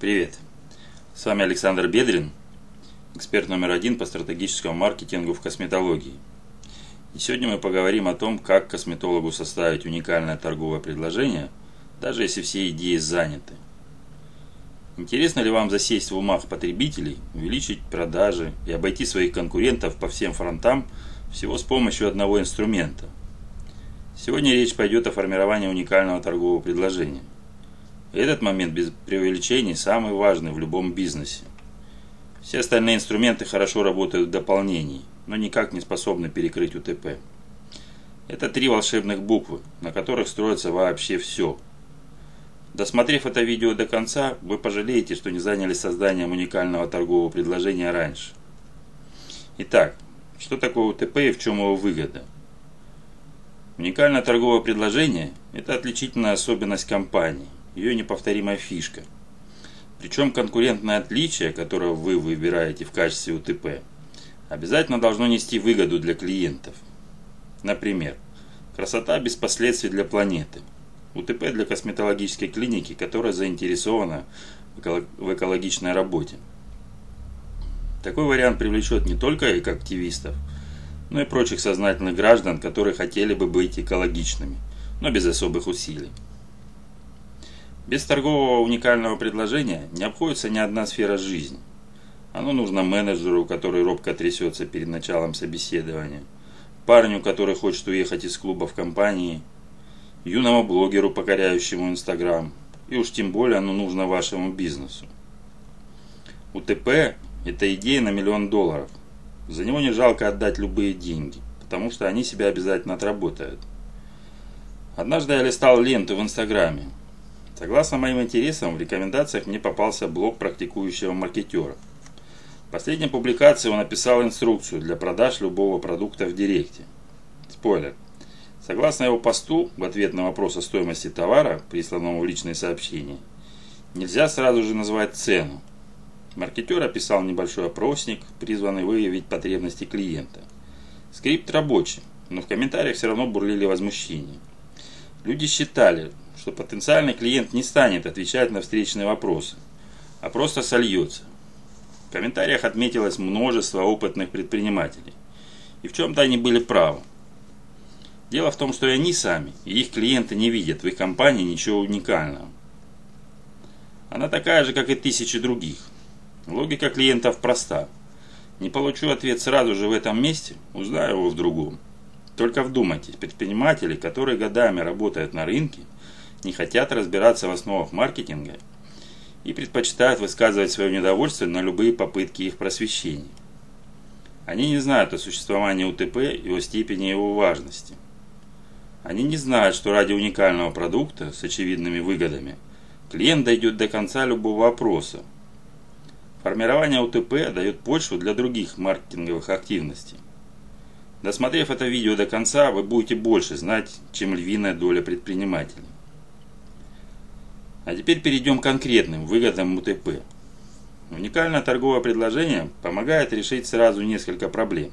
Привет! С вами Александр Бедрин, эксперт номер один по стратегическому маркетингу в косметологии. И сегодня мы поговорим о том, как косметологу составить уникальное торговое предложение, даже если все идеи заняты. Интересно ли вам засесть в умах потребителей, увеличить продажи и обойти своих конкурентов по всем фронтам всего с помощью одного инструмента? Сегодня речь пойдет о формировании уникального торгового предложения – этот момент без преувеличений самый важный в любом бизнесе. Все остальные инструменты хорошо работают в дополнении, но никак не способны перекрыть УТП. Это три волшебных буквы, на которых строится вообще все. Досмотрев это видео до конца, вы пожалеете, что не занялись созданием уникального торгового предложения раньше. Итак, что такое УТП и в чем его выгода? Уникальное торговое предложение – это отличительная особенность компании ее неповторимая фишка. Причем конкурентное отличие, которое вы выбираете в качестве УТП, обязательно должно нести выгоду для клиентов. Например, красота без последствий для планеты. УТП для косметологической клиники, которая заинтересована в экологичной работе. Такой вариант привлечет не только экоактивистов, но и прочих сознательных граждан, которые хотели бы быть экологичными, но без особых усилий. Без торгового уникального предложения не обходится ни одна сфера жизни. Оно нужно менеджеру, который робко трясется перед началом собеседования, парню, который хочет уехать из клуба в компании, юному блогеру, покоряющему Инстаграм, и уж тем более оно нужно вашему бизнесу. УТП – это идея на миллион долларов. За него не жалко отдать любые деньги, потому что они себя обязательно отработают. Однажды я листал ленту в Инстаграме, Согласно моим интересам, в рекомендациях мне попался блог практикующего маркетера. В последней публикации он написал инструкцию для продаж любого продукта в Директе. Спойлер. Согласно его посту, в ответ на вопрос о стоимости товара, присланному в личные сообщения, нельзя сразу же назвать цену. Маркетер описал небольшой опросник, призванный выявить потребности клиента. Скрипт рабочий, но в комментариях все равно бурлили возмущения. Люди считали, что потенциальный клиент не станет отвечать на встречные вопросы, а просто сольется. В комментариях отметилось множество опытных предпринимателей. И в чем-то они были правы. Дело в том, что и они сами, и их клиенты не видят в их компании ничего уникального. Она такая же, как и тысячи других. Логика клиентов проста. Не получу ответ сразу же в этом месте, узнаю его в другом. Только вдумайтесь, предприниматели, которые годами работают на рынке – не хотят разбираться в основах маркетинга и предпочитают высказывать свое недовольство на любые попытки их просвещения. Они не знают о существовании УТП и о степени его важности. Они не знают, что ради уникального продукта с очевидными выгодами клиент дойдет до конца любого вопроса. Формирование УТП дает почву для других маркетинговых активностей. Досмотрев это видео до конца, вы будете больше знать, чем львиная доля предпринимателей. А теперь перейдем к конкретным выгодам УТП. Уникальное торговое предложение помогает решить сразу несколько проблем.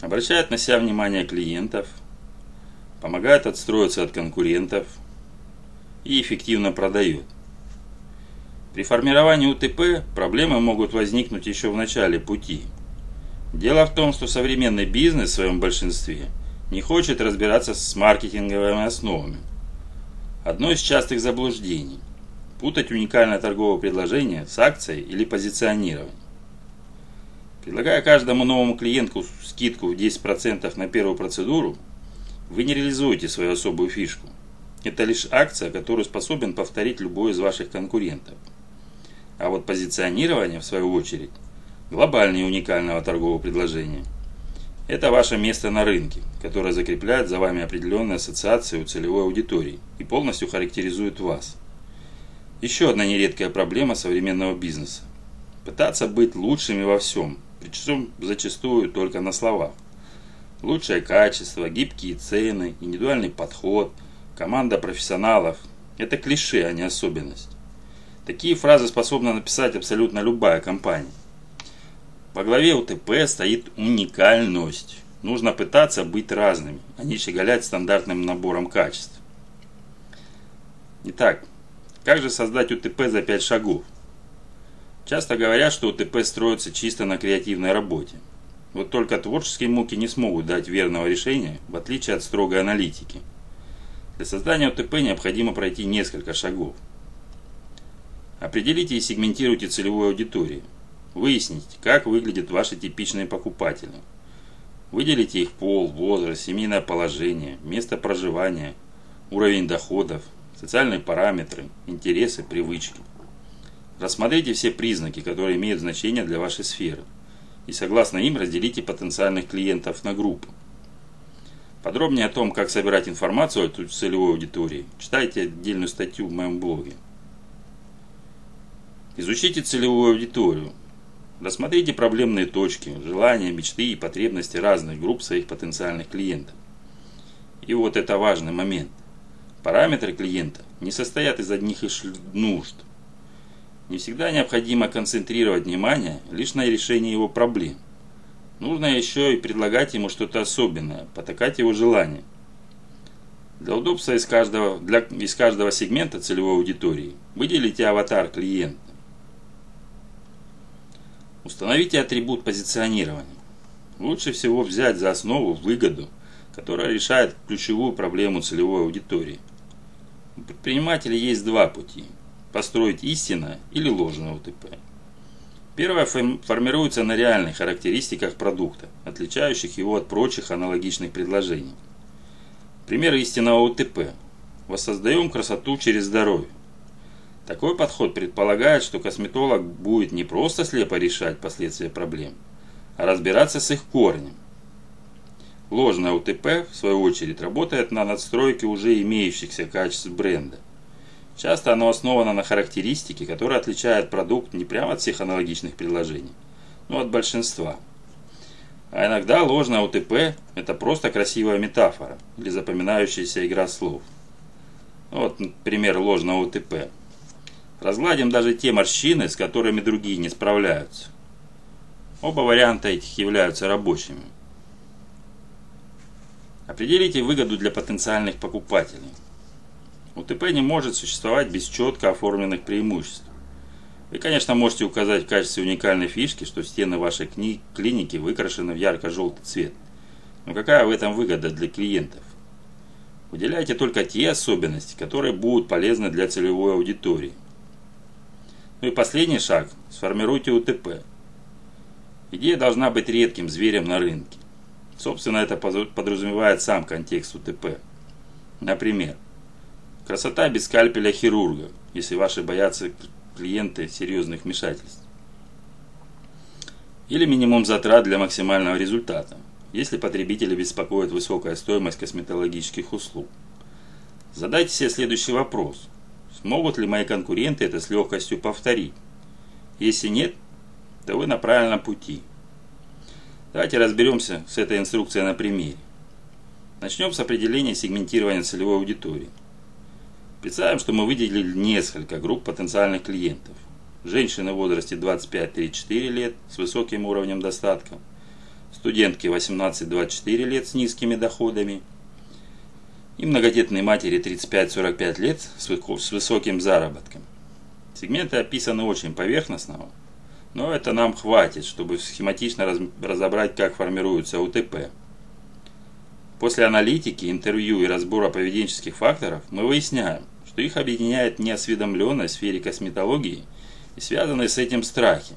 Обращает на себя внимание клиентов, помогает отстроиться от конкурентов и эффективно продает. При формировании УТП проблемы могут возникнуть еще в начале пути. Дело в том, что современный бизнес в своем большинстве не хочет разбираться с маркетинговыми основами – Одно из частых заблуждений – путать уникальное торговое предложение с акцией или позиционированием. Предлагая каждому новому клиенту скидку в 10% на первую процедуру, вы не реализуете свою особую фишку. Это лишь акция, которую способен повторить любой из ваших конкурентов. А вот позиционирование, в свою очередь, глобальнее уникального торгового предложения – это ваше место на рынке, которое закрепляет за вами определенные ассоциации у целевой аудитории и полностью характеризует вас. Еще одна нередкая проблема современного бизнеса. Пытаться быть лучшими во всем, причем зачастую только на словах. Лучшее качество, гибкие цены, индивидуальный подход, команда профессионалов – это клише, а не особенность. Такие фразы способна написать абсолютно любая компания. Во главе УТП стоит уникальность. Нужно пытаться быть разными, а не щеголять стандартным набором качеств. Итак, Как же создать УТП за 5 шагов? Часто говорят, что УТП строится чисто на креативной работе. Вот только творческие муки не смогут дать верного решения, в отличие от строгой аналитики. Для создания УТП необходимо пройти несколько шагов. Определите и сегментируйте целевую аудиторию. Выясните, как выглядят ваши типичные покупатели. Выделите их пол, возраст, семейное положение, место проживания, уровень доходов, социальные параметры, интересы, привычки. Рассмотрите все признаки, которые имеют значение для вашей сферы, и согласно им разделите потенциальных клиентов на группы. Подробнее о том, как собирать информацию о целевой аудитории, читайте отдельную статью в моем блоге. Изучите целевую аудиторию. Рассмотрите проблемные точки, желания, мечты и потребности разных групп своих потенциальных клиентов. И вот это важный момент. Параметры клиента не состоят из одних лишь нужд. Не всегда необходимо концентрировать внимание лишь на решении его проблем. Нужно еще и предлагать ему что-то особенное, потакать его желания. Для удобства из каждого, для, из каждого сегмента целевой аудитории выделите аватар клиента. Установите атрибут позиционирования. Лучше всего взять за основу выгоду, которая решает ключевую проблему целевой аудитории. У предпринимателя есть два пути – построить истинное или ложное УТП. Первое формируется на реальных характеристиках продукта, отличающих его от прочих аналогичных предложений. Пример истинного УТП. Воссоздаем красоту через здоровье. Такой подход предполагает, что косметолог будет не просто слепо решать последствия проблем, а разбираться с их корнем. Ложное УТП, в свою очередь, работает на надстройке уже имеющихся качеств бренда. Часто оно основано на характеристике, которая отличает продукт не прямо от всех аналогичных предложений, но от большинства. А иногда ложное УТП – это просто красивая метафора или запоминающаяся игра слов. Вот пример ложного УТП – Разгладим даже те морщины, с которыми другие не справляются. Оба варианта этих являются рабочими. Определите выгоду для потенциальных покупателей. УТП не может существовать без четко оформленных преимуществ. Вы, конечно, можете указать в качестве уникальной фишки, что стены вашей кни клиники выкрашены в ярко-желтый цвет. Но какая в этом выгода для клиентов? Выделяйте только те особенности, которые будут полезны для целевой аудитории. Ну и последний шаг. Сформируйте УТП. Идея должна быть редким зверем на рынке. Собственно, это подразумевает сам контекст УТП. Например, красота без скальпеля хирурга, если ваши боятся клиенты серьезных вмешательств. Или минимум затрат для максимального результата, если потребителя беспокоит высокая стоимость косметологических услуг. Задайте себе следующий вопрос. Смогут ли мои конкуренты это с легкостью повторить? Если нет, то вы на правильном пути. Давайте разберемся с этой инструкцией на примере. Начнем с определения сегментирования целевой аудитории. Представим, что мы выделили несколько групп потенциальных клиентов. Женщины в возрасте 25-34 лет с высоким уровнем достатка, студентки 18-24 лет с низкими доходами – и многодетной матери 35-45 лет с высоким заработком. Сегменты описаны очень поверхностно, но это нам хватит, чтобы схематично разобрать, как формируются УТП. После аналитики, интервью и разбора поведенческих факторов мы выясняем, что их объединяет неосведомленность в сфере косметологии и связанные с этим страхи.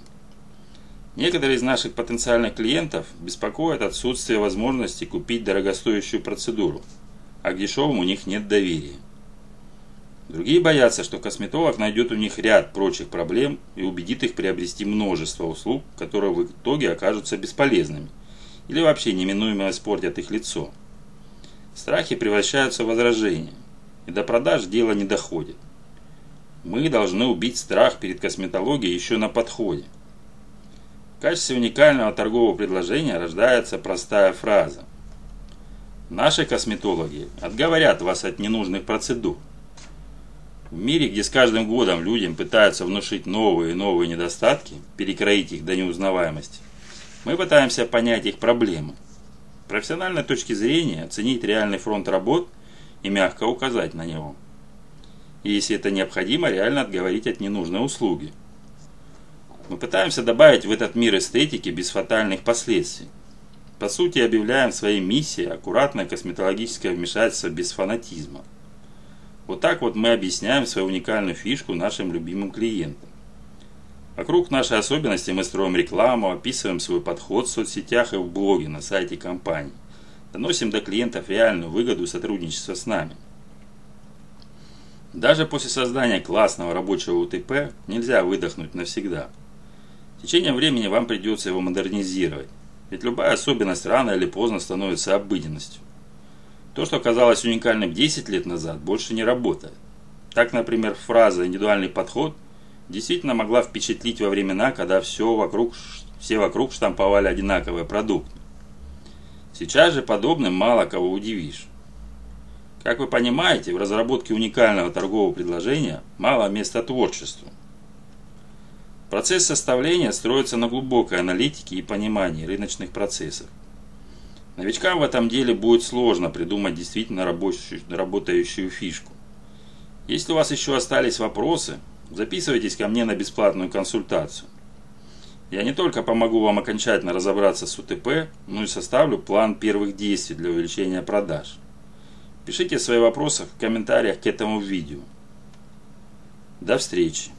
Некоторые из наших потенциальных клиентов беспокоят отсутствие возможности купить дорогостоящую процедуру – а к дешевым у них нет доверия. Другие боятся, что косметолог найдет у них ряд прочих проблем и убедит их приобрести множество услуг, которые в итоге окажутся бесполезными или вообще неминуемо испортят их лицо. Страхи превращаются в возражения, и до продаж дело не доходит. Мы должны убить страх перед косметологией еще на подходе. В качестве уникального торгового предложения рождается простая фраза – Наши косметологи отговорят вас от ненужных процедур. В мире, где с каждым годом людям пытаются внушить новые и новые недостатки, перекроить их до неузнаваемости, мы пытаемся понять их проблемы. С профессиональной точки зрения оценить реальный фронт работ и мягко указать на него. и если это необходимо, реально отговорить от ненужной услуги. Мы пытаемся добавить в этот мир эстетики без фатальных последствий. По сути, объявляем своей миссией аккуратное косметологическое вмешательство без фанатизма. Вот так вот мы объясняем свою уникальную фишку нашим любимым клиентам. Вокруг нашей особенности мы строим рекламу, описываем свой подход в соцсетях и в блоге на сайте компании. Доносим до клиентов реальную выгоду сотрудничества с нами. Даже после создания классного рабочего УТП нельзя выдохнуть навсегда. В течение времени вам придется его модернизировать, ведь любая особенность рано или поздно становится обыденностью. То, что казалось уникальным 10 лет назад, больше не работает. Так, например, фраза «индивидуальный подход» действительно могла впечатлить во времена, когда все вокруг, все вокруг штамповали одинаковые продукты. Сейчас же подобным мало кого удивишь. Как вы понимаете, в разработке уникального торгового предложения мало места творчеству. Процесс составления строится на глубокой аналитике и понимании рыночных процессов. Новичкам в этом деле будет сложно придумать действительно рабочую, работающую фишку. Если у вас еще остались вопросы, записывайтесь ко мне на бесплатную консультацию. Я не только помогу вам окончательно разобраться с УТП, но и составлю план первых действий для увеличения продаж. Пишите свои вопросы в комментариях к этому видео. До встречи!